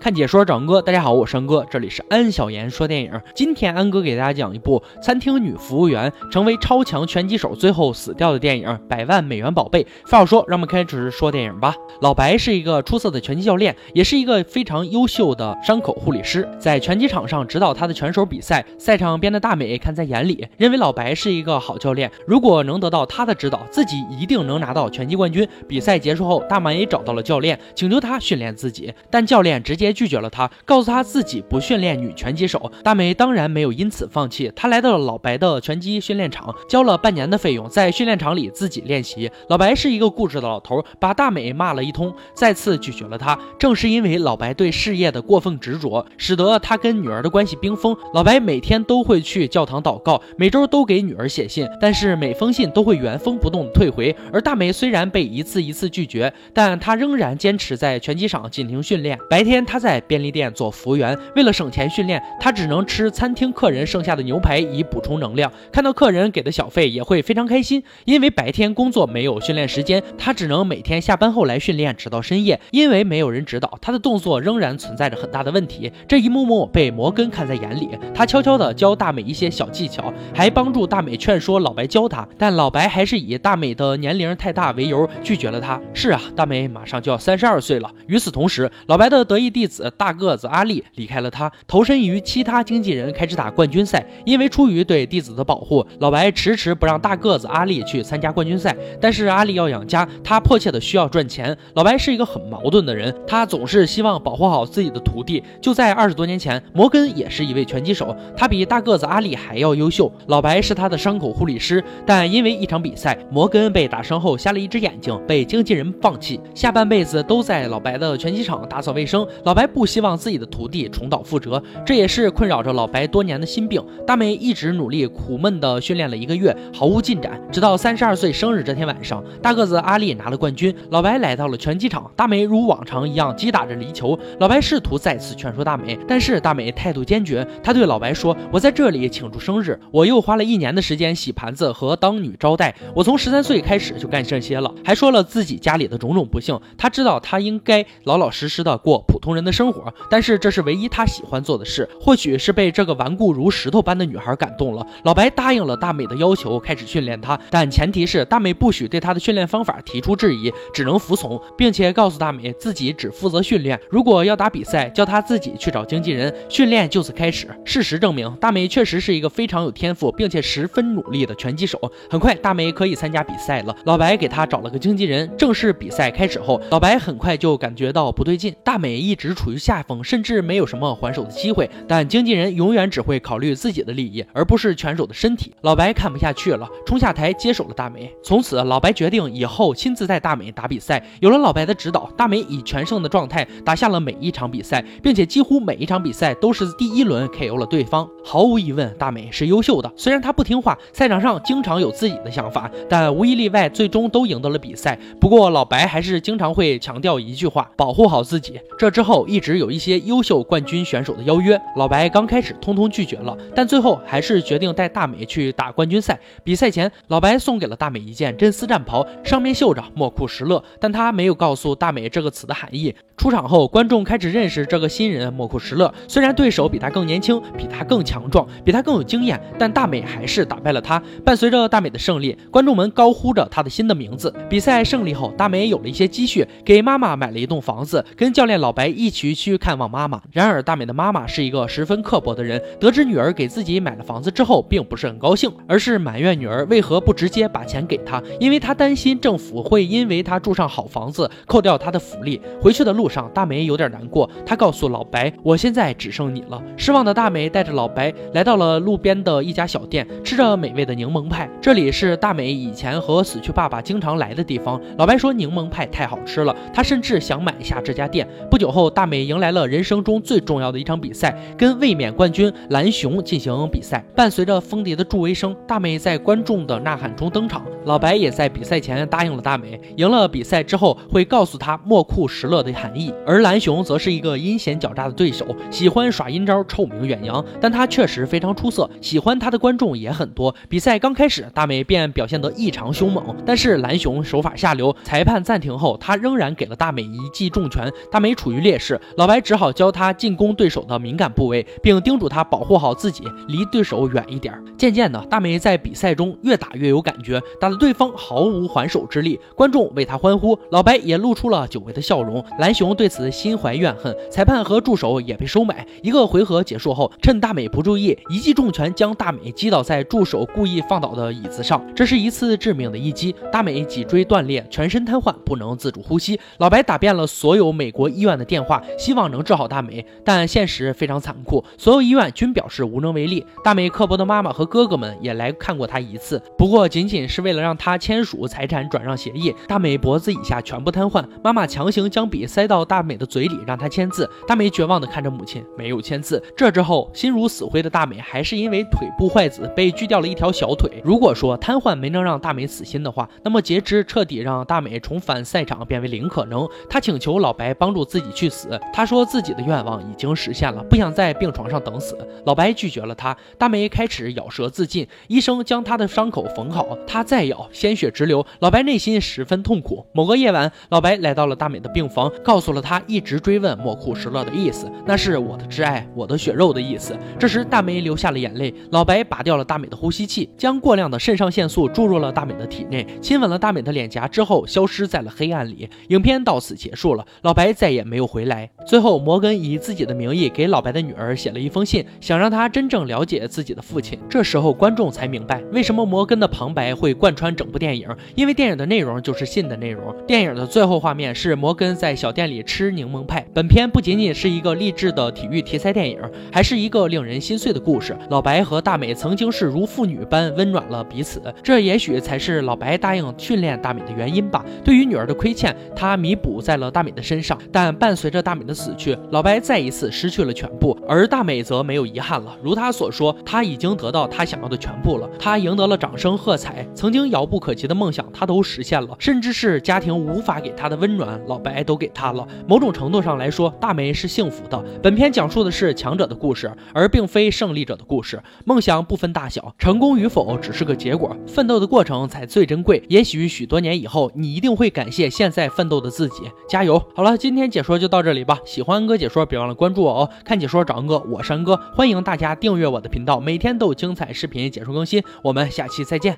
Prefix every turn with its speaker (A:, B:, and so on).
A: 看解说找安哥，大家好，我是安哥，这里是安小言说电影。今天安哥给大家讲一部餐厅女服务员成为超强拳击手，最后死掉的电影《百万美元宝贝》。废话少说，让我们开始说电影吧。老白是一个出色的拳击教练，也是一个非常优秀的伤口护理师，在拳击场上指导他的拳手比赛。赛场边的大美看在眼里，认为老白是一个好教练，如果能得到他的指导，自己一定能拿到拳击冠军。比赛结束后，大美找到了教练，请求他训练自己，但教练直接。拒绝了他，告诉他自己不训练女拳击手。大美当然没有因此放弃，她来到了老白的拳击训练场，交了半年的费用，在训练场里自己练习。老白是一个固执的老头，把大美骂了一通，再次拒绝了他。正是因为老白对事业的过分执着，使得他跟女儿的关系冰封。老白每天都会去教堂祷告，每周都给女儿写信，但是每封信都会原封不动的退回。而大美虽然被一次一次拒绝，但她仍然坚持在拳击场进行训练。白天，她。在便利店做服务员，为了省钱训练，他只能吃餐厅客人剩下的牛排以补充能量。看到客人给的小费，也会非常开心。因为白天工作没有训练时间，他只能每天下班后来训练，直到深夜。因为没有人指导，他的动作仍然存在着很大的问题。这一幕幕被摩根看在眼里，他悄悄地教大美一些小技巧，还帮助大美劝说老白教他。但老白还是以大美的年龄太大为由拒绝了他。是啊，大美马上就要三十二岁了。与此同时，老白的得意弟。子大个子阿力离开了他，投身于其他经纪人，开始打冠军赛。因为出于对弟子的保护，老白迟迟不让大个子阿力去参加冠军赛。但是阿力要养家，他迫切的需要赚钱。老白是一个很矛盾的人，他总是希望保护好自己的徒弟。就在二十多年前，摩根也是一位拳击手，他比大个子阿力还要优秀。老白是他的伤口护理师，但因为一场比赛，摩根被打伤后瞎了一只眼睛，被经纪人放弃，下半辈子都在老白的拳击场打扫卫生。老白。不希望自己的徒弟重蹈覆辙，这也是困扰着老白多年的心病。大美一直努力苦闷地训练了一个月，毫无进展。直到三十二岁生日这天晚上，大个子阿力拿了冠军，老白来到了拳击场。大美如往常一样击打着离球，老白试图再次劝说大美，但是大美态度坚决。他对老白说：“我在这里庆祝生日，我又花了一年的时间洗盘子和当女招待，我从十三岁开始就干这些了。”还说了自己家里的种种不幸。他知道他应该老老实实的过普通人的的。生活，但是这是唯一他喜欢做的事。或许是被这个顽固如石头般的女孩感动了，老白答应了大美的要求，开始训练她。但前提是大美不许对他的训练方法提出质疑，只能服从，并且告诉大美自己只负责训练。如果要打比赛，叫他自己去找经纪人。训练就此开始。事实证明，大美确实是一个非常有天赋并且十分努力的拳击手。很快，大美可以参加比赛了。老白给他找了个经纪人。正式比赛开始后，老白很快就感觉到不对劲。大美一直处。于下风，甚至没有什么还手的机会。但经纪人永远只会考虑自己的利益，而不是拳手的身体。老白看不下去了，冲下台接手了大美。从此，老白决定以后亲自带大美打比赛。有了老白的指导，大美以全胜的状态打下了每一场比赛，并且几乎每一场比赛都是第一轮 KO 了对方。毫无疑问，大美是优秀的。虽然她不听话，赛场上经常有自己的想法，但无一例外，最终都赢得了比赛。不过，老白还是经常会强调一句话：保护好自己。这之后。一直有一些优秀冠军选手的邀约，老白刚开始通通拒绝了，但最后还是决定带大美去打冠军赛。比赛前，老白送给了大美一件真丝战袍，上面绣着“莫库什勒”，但他没有告诉大美这个词的含义。出场后，观众开始认识这个新人莫库什勒。虽然对手比他更年轻，比他更强壮，比他更有经验，但大美还是打败了他。伴随着大美的胜利，观众们高呼着他的新的名字。比赛胜利后，大美有了一些积蓄，给妈妈买了一栋房子，跟教练老白一一起去看望妈妈。然而，大美的妈妈是一个十分刻薄的人，得知女儿给自己买了房子之后，并不是很高兴，而是埋怨女儿为何不直接把钱给她，因为她担心政府会因为她住上好房子扣掉她的福利。回去的路。上大美有点难过，她告诉老白：“我现在只剩你了。”失望的大美带着老白来到了路边的一家小店，吃着美味的柠檬派。这里是大美以前和死去爸爸经常来的地方。老白说柠檬派太好吃了，他甚至想买下这家店。不久后，大美迎来了人生中最重要的一场比赛，跟卫冕冠军蓝熊进行比赛。伴随着风笛的助威声，大美在观众的呐喊中登场。老白也在比赛前答应了大美，赢了比赛之后会告诉他莫库什勒的含义。而蓝熊则是一个阴险狡诈的对手，喜欢耍阴招，臭名远扬。但他确实非常出色，喜欢他的观众也很多。比赛刚开始，大美便表现得异常凶猛，但是蓝熊手法下流。裁判暂停后，他仍然给了大美一记重拳。大美处于劣势。势，老白只好教他进攻对手的敏感部位，并叮嘱他保护好自己，离对手远一点。渐渐的，大美在比赛中越打越有感觉，打得对方毫无还手之力。观众为他欢呼，老白也露出了久违的笑容。蓝熊对此心怀怨恨，裁判和助手也被收买。一个回合结束后，趁大美不注意，一记重拳将大美击倒在助手故意放倒的椅子上。这是一次致命的一击，大美脊椎断裂，全身瘫痪，不能自主呼吸。老白打遍了所有美国医院的电话，希望能治好大美，但现实非常残酷，所有医院均表示无能为力。大美刻薄的妈妈和哥哥们也来看过她一次，不过仅仅是为了让她签署财产转让协议。大美脖子以下全部瘫痪，妈妈强行将笔塞到大美的嘴里，让她签字。大美绝望地看着母亲，没有签字。这之后，心如死灰的大美还是因为腿部坏死被锯掉了一条小腿。如果说瘫痪没能让大美死心的话，那么截肢彻底让大美重返赛场变为零可能。她请求老白帮助自己去死，他说自己的愿望已经实现了，不想在病床上等死。老白拒绝了他，大美开始咬舌自尽。医生将她的伤口缝好，她再咬，鲜血直流。老白内心十分痛苦。某个夜晚，老白来到了大美的病房，告诉了她一直追问莫库什勒的意思，那是我的挚爱，我的血肉的意思。这时，大美流下了眼泪。老白拔掉了大美的呼吸器，将过量的肾上腺素注入了大美的体内，亲吻了大美的脸颊之后，消失在了黑暗里。影片到此结束了，老白再也没有回来。最后，摩根以自己的名义给老白的女儿写了一封信，想让她真正了解自己的父亲。这时候，观众才明白为什么摩根的旁白会贯穿整部电影，因为电影的内容就是信的内容。电影的最后画面是摩根在小店里吃柠檬派。本片不仅仅是一个励志的体育题材电影，还是一个令人心碎的故事。老白和大美曾经是如父女般温暖了彼此，这也许才是老白答应训练大美的原因吧。对于女儿的亏欠，他弥补在了大美的身上。但伴随着大美的死去，老白再一次失去了全部，而大美则没有遗憾了。如他所说，他已经得到他想要的全部了。他赢得了掌声喝彩，曾经遥不可及的梦想他都实现了，甚至是家庭无法给他的温暖，老白都给他了。某种程度上来说，大美是幸福的。本片讲述的是强者的故事，而并非胜利者的故事。梦想不分大小，成功与否只是个结果，奋斗的过程才最珍贵。也许许多年以后，你一定会感谢现在奋斗的自己。加油！好了，今天解说就到这里吧。喜欢安哥解说，别忘了关注我哦。看解说找安哥，我是安哥，欢迎大家订阅我的频道，每天都有精彩视频解说更新。我们下期再见。